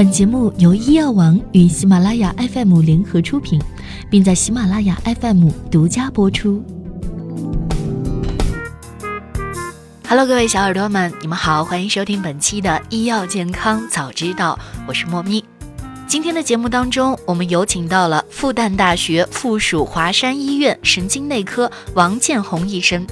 本节目由医药王与喜马拉雅 FM 联合出品，并在喜马拉雅 FM 独家播出。Hello，各位小耳朵们，你们好，欢迎收听本期的医药健康早知道，我是莫咪。今天的节目当中，我们有请到了复旦大学附属华山医院神经内科王建红医生。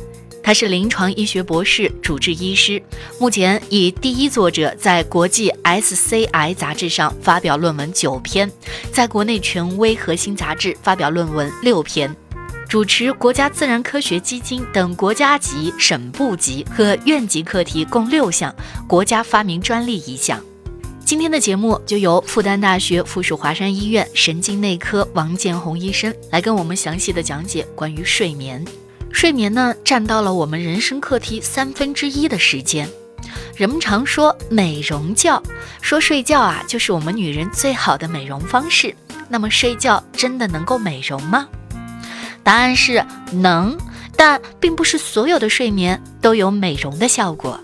他是临床医学博士、主治医师，目前以第一作者在国际 SCI 杂志上发表论文九篇，在国内权威核心杂志发表论文六篇，主持国家自然科学基金等国家级、省部级和院级课题共六项，国家发明专利一项。今天的节目就由复旦大学附属华山医院神经内科王建红医生来跟我们详细的讲解关于睡眠。睡眠呢，占到了我们人生课题三分之一的时间。人们常说美容觉，说睡觉啊，就是我们女人最好的美容方式。那么睡觉真的能够美容吗？答案是能，但并不是所有的睡眠都有美容的效果。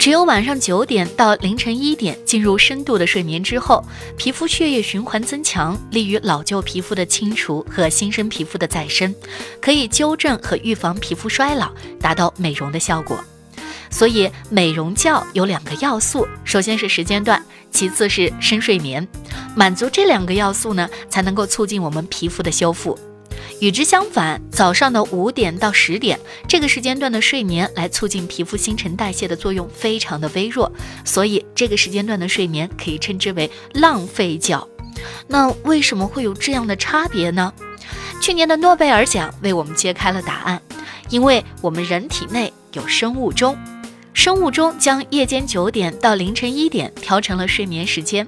只有晚上九点到凌晨一点进入深度的睡眠之后，皮肤血液循环增强，利于老旧皮肤的清除和新生皮肤的再生，可以纠正和预防皮肤衰老，达到美容的效果。所以，美容觉有两个要素，首先是时间段，其次是深睡眠。满足这两个要素呢，才能够促进我们皮肤的修复。与之相反，早上的五点到十点这个时间段的睡眠来促进皮肤新陈代谢的作用非常的微弱，所以这个时间段的睡眠可以称之为浪费觉。那为什么会有这样的差别呢？去年的诺贝尔奖为我们揭开了答案，因为我们人体内有生物钟。生物钟将夜间九点到凌晨一点调成了睡眠时间，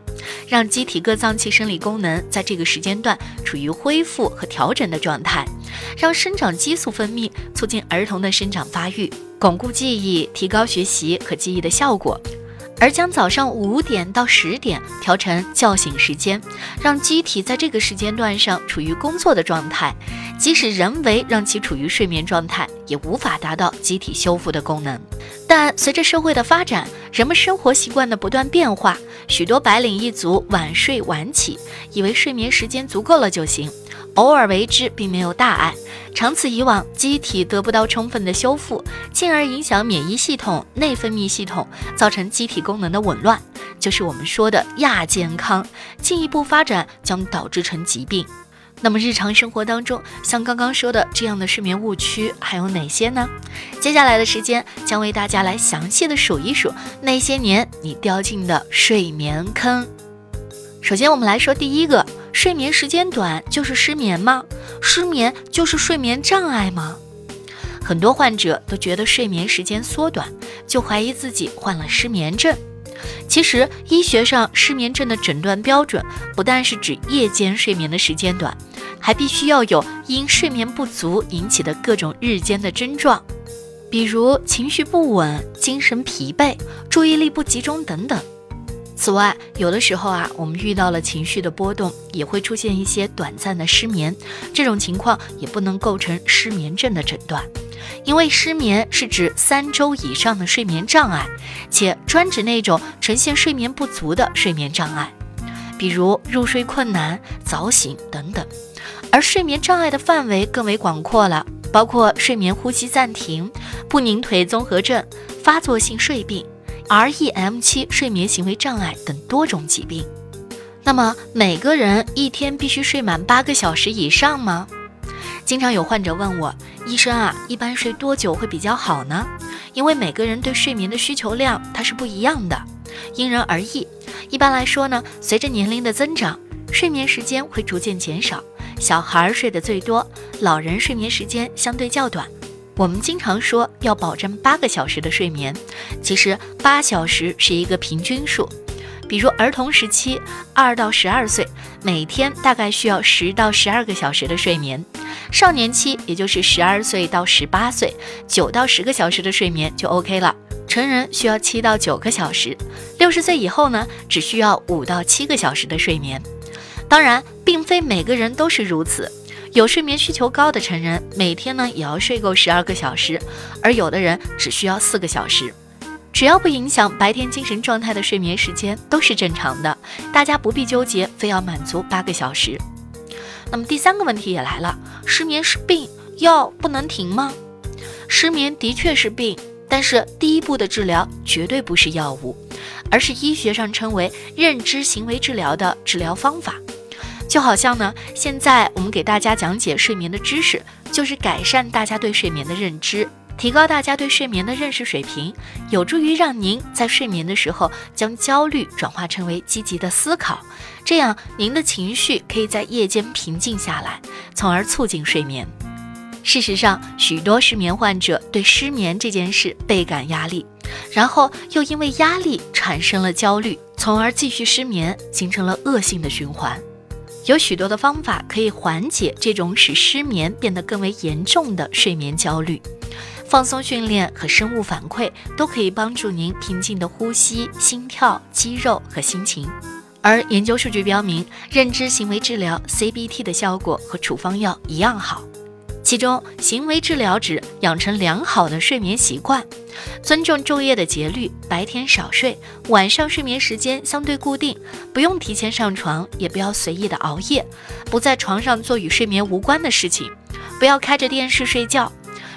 让机体各脏器生理功能在这个时间段处于恢复和调整的状态，让生长激素分泌，促进儿童的生长发育，巩固记忆，提高学习和记忆的效果。而将早上五点到十点调成叫醒时间，让机体在这个时间段上处于工作的状态，即使人为让其处于睡眠状态，也无法达到机体修复的功能。但随着社会的发展，人们生活习惯的不断变化，许多白领一族晚睡晚起，以为睡眠时间足够了就行。偶尔为之并没有大碍，长此以往，机体得不到充分的修复，进而影响免疫系统、内分泌系统，造成机体功能的紊乱，就是我们说的亚健康。进一步发展将导致成疾病。那么日常生活当中，像刚刚说的这样的睡眠误区还有哪些呢？接下来的时间将为大家来详细的数一数那些年你掉进的睡眠坑。首先，我们来说第一个。睡眠时间短就是失眠吗？失眠就是睡眠障碍吗？很多患者都觉得睡眠时间缩短，就怀疑自己患了失眠症。其实，医学上失眠症的诊断标准不但是指夜间睡眠的时间短，还必须要有因睡眠不足引起的各种日间的症状，比如情绪不稳、精神疲惫、注意力不集中等等。此外，有的时候啊，我们遇到了情绪的波动，也会出现一些短暂的失眠。这种情况也不能构成失眠症的诊断，因为失眠是指三周以上的睡眠障碍，且专指那种呈现睡眠不足的睡眠障碍，比如入睡困难、早醒等等。而睡眠障碍的范围更为广阔了，包括睡眠呼吸暂停、不宁腿综合症、发作性睡病。REM7 睡眠行为障碍等多种疾病。那么每个人一天必须睡满八个小时以上吗？经常有患者问我，医生啊，一般睡多久会比较好呢？因为每个人对睡眠的需求量它是不一样的，因人而异。一般来说呢，随着年龄的增长，睡眠时间会逐渐减少，小孩睡得最多，老人睡眠时间相对较短。我们经常说要保证八个小时的睡眠，其实八小时是一个平均数。比如儿童时期，二到十二岁，每天大概需要十到十二个小时的睡眠；少年期，也就是十二岁到十八岁，九到十个小时的睡眠就 OK 了。成人需要七到九个小时，六十岁以后呢，只需要五到七个小时的睡眠。当然，并非每个人都是如此。有睡眠需求高的成人，每天呢也要睡够十二个小时，而有的人只需要四个小时。只要不影响白天精神状态的睡眠时间都是正常的，大家不必纠结非要满足八个小时。那么第三个问题也来了，失眠是病，药不能停吗？失眠的确是病，但是第一步的治疗绝对不是药物，而是医学上称为认知行为治疗的治疗方法。就好像呢，现在我们给大家讲解睡眠的知识，就是改善大家对睡眠的认知。提高大家对睡眠的认识水平，有助于让您在睡眠的时候将焦虑转化成为积极的思考，这样您的情绪可以在夜间平静下来，从而促进睡眠。事实上，许多失眠患者对失眠这件事倍感压力，然后又因为压力产生了焦虑，从而继续失眠，形成了恶性的循环。有许多的方法可以缓解这种使失眠变得更为严重的睡眠焦虑。放松训练和生物反馈都可以帮助您平静的呼吸、心跳、肌肉和心情。而研究数据标明，认知行为治疗 （CBT） 的效果和处方药一样好。其中，行为治疗指养成良好的睡眠习惯，尊重昼夜的节律，白天少睡，晚上睡眠时间相对固定，不用提前上床，也不要随意的熬夜，不在床上做与睡眠无关的事情，不要开着电视睡觉。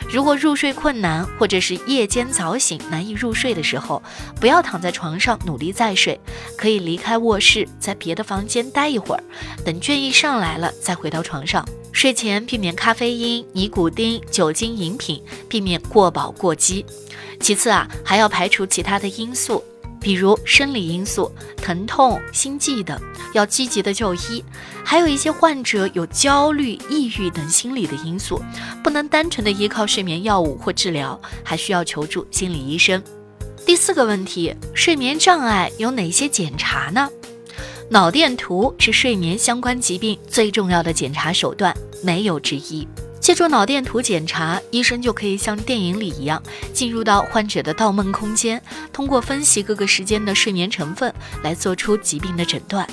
如果入睡困难，或者是夜间早醒难以入睡的时候，不要躺在床上努力再睡，可以离开卧室，在别的房间待一会儿，等倦意上来了再回到床上。睡前避免咖啡因、尼古丁、酒精饮品，避免过饱过饥。其次啊，还要排除其他的因素。比如生理因素、疼痛、心悸等，要积极的就医；还有一些患者有焦虑、抑郁等心理的因素，不能单纯的依靠睡眠药物或治疗，还需要求助心理医生。第四个问题，睡眠障碍有哪些检查呢？脑电图是睡眠相关疾病最重要的检查手段，没有之一。借助脑电图检查，医生就可以像电影里一样，进入到患者的盗梦空间，通过分析各个时间的睡眠成分，来做出疾病的诊断。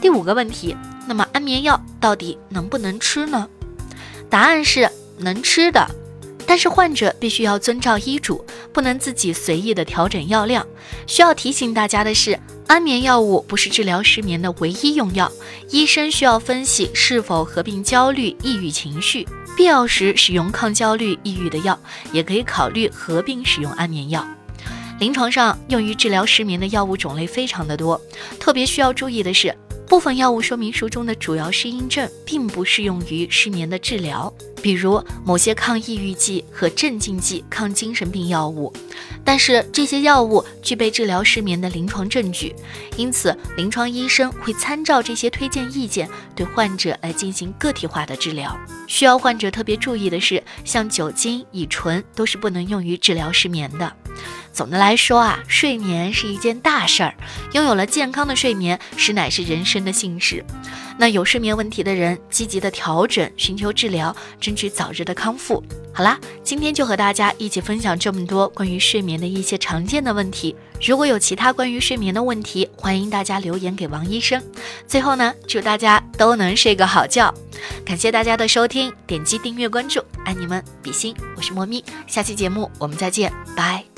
第五个问题，那么安眠药到底能不能吃呢？答案是能吃的，但是患者必须要遵照医嘱，不能自己随意的调整药量。需要提醒大家的是。安眠药物不是治疗失眠的唯一用药，医生需要分析是否合并焦虑、抑郁情绪，必要时使用抗焦虑、抑郁的药，也可以考虑合并使用安眠药。临床上用于治疗失眠的药物种类非常的多，特别需要注意的是。部分药物说明书中的主要适应症并不适用于失眠的治疗，比如某些抗抑郁剂和镇静剂、抗精神病药物。但是这些药物具备治疗失眠的临床证据，因此临床医生会参照这些推荐意见，对患者来进行个体化的治疗。需要患者特别注意的是，像酒精、乙醇都是不能用于治疗失眠的。总的来说啊，睡眠是一件大事儿，拥有了健康的睡眠，实乃是人生的幸事。那有睡眠问题的人，积极的调整，寻求治疗，争取早日的康复。好啦，今天就和大家一起分享这么多关于睡眠的一些常见的问题。如果有其他关于睡眠的问题，欢迎大家留言给王医生。最后呢，祝大家都能睡个好觉。感谢大家的收听，点击订阅关注，爱你们，比心。我是莫咪，下期节目我们再见，拜。